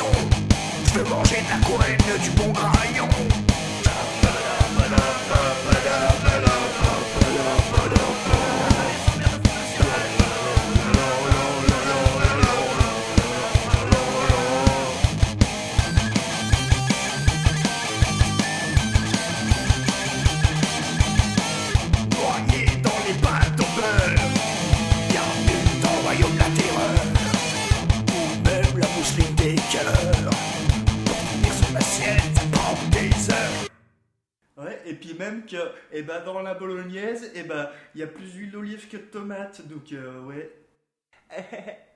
saucisson. Je veux manger de la couenne, du bon graillon. Dans les au beurre. Bienvenue dans le royaume de cœurs. Pour des heures. Ouais, et puis même que eh ben, dans la bolognaise, eh ben, il y a plus d'huile d'olive que de tomate, donc euh, ouais.